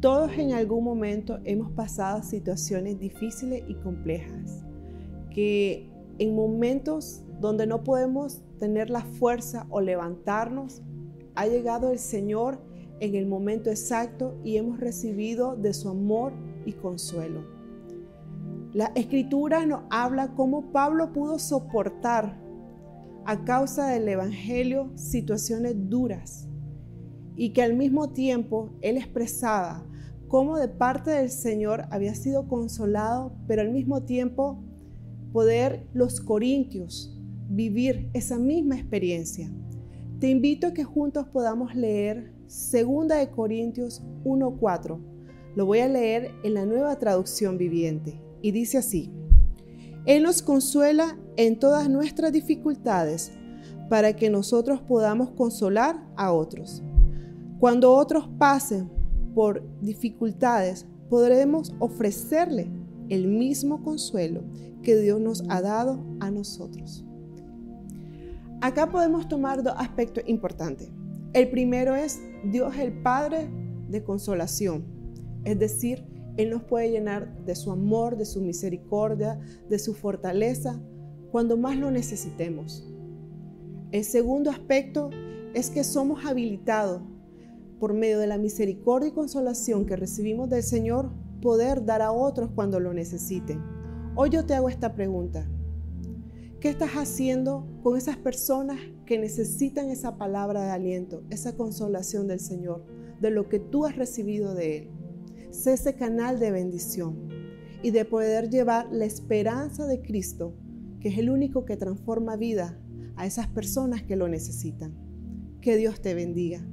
Todos en algún momento hemos pasado situaciones difíciles y complejas, que en momentos donde no podemos tener la fuerza o levantarnos, ha llegado el Señor en el momento exacto y hemos recibido de su amor y consuelo. La escritura nos habla cómo Pablo pudo soportar a causa del Evangelio situaciones duras y que al mismo tiempo él expresaba cómo de parte del Señor había sido consolado, pero al mismo tiempo poder los corintios vivir esa misma experiencia. Te invito a que juntos podamos leer 2 de Corintios 1:4. Lo voy a leer en la nueva traducción viviente y dice así: Él nos consuela en todas nuestras dificultades para que nosotros podamos consolar a otros. Cuando otros pasen por dificultades, podremos ofrecerle el mismo consuelo que Dios nos ha dado a nosotros. Acá podemos tomar dos aspectos importantes. El primero es Dios el Padre de consolación, es decir, Él nos puede llenar de su amor, de su misericordia, de su fortaleza, cuando más lo necesitemos. El segundo aspecto es que somos habilitados por medio de la misericordia y consolación que recibimos del Señor, poder dar a otros cuando lo necesiten. Hoy yo te hago esta pregunta. ¿Qué estás haciendo con esas personas que necesitan esa palabra de aliento, esa consolación del Señor, de lo que tú has recibido de Él? Sé ese canal de bendición y de poder llevar la esperanza de Cristo, que es el único que transforma vida a esas personas que lo necesitan. Que Dios te bendiga.